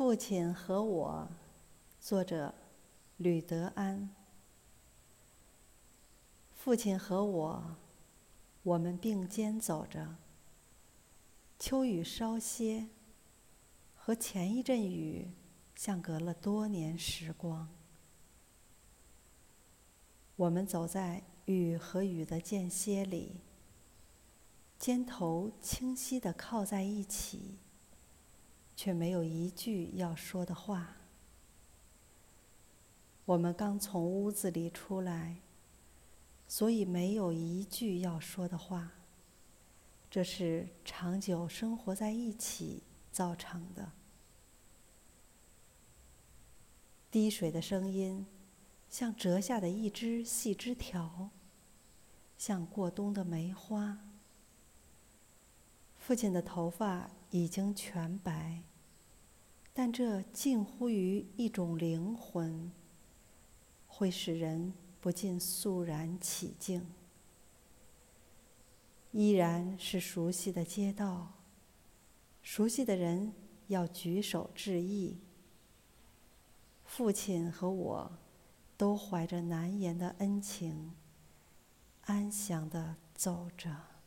父亲和我，作者吕德安。父亲和我，我们并肩走着。秋雨稍歇，和前一阵雨，相隔了多年时光。我们走在雨和雨的间歇里，肩头清晰地靠在一起。却没有一句要说的话。我们刚从屋子里出来，所以没有一句要说的话。这是长久生活在一起造成的。滴水的声音，像折下的一枝细枝条，像过冬的梅花。父亲的头发已经全白。但这近乎于一种灵魂，会使人不禁肃然起敬。依然是熟悉的街道，熟悉的人要举手致意。父亲和我，都怀着难言的恩情，安详地走着。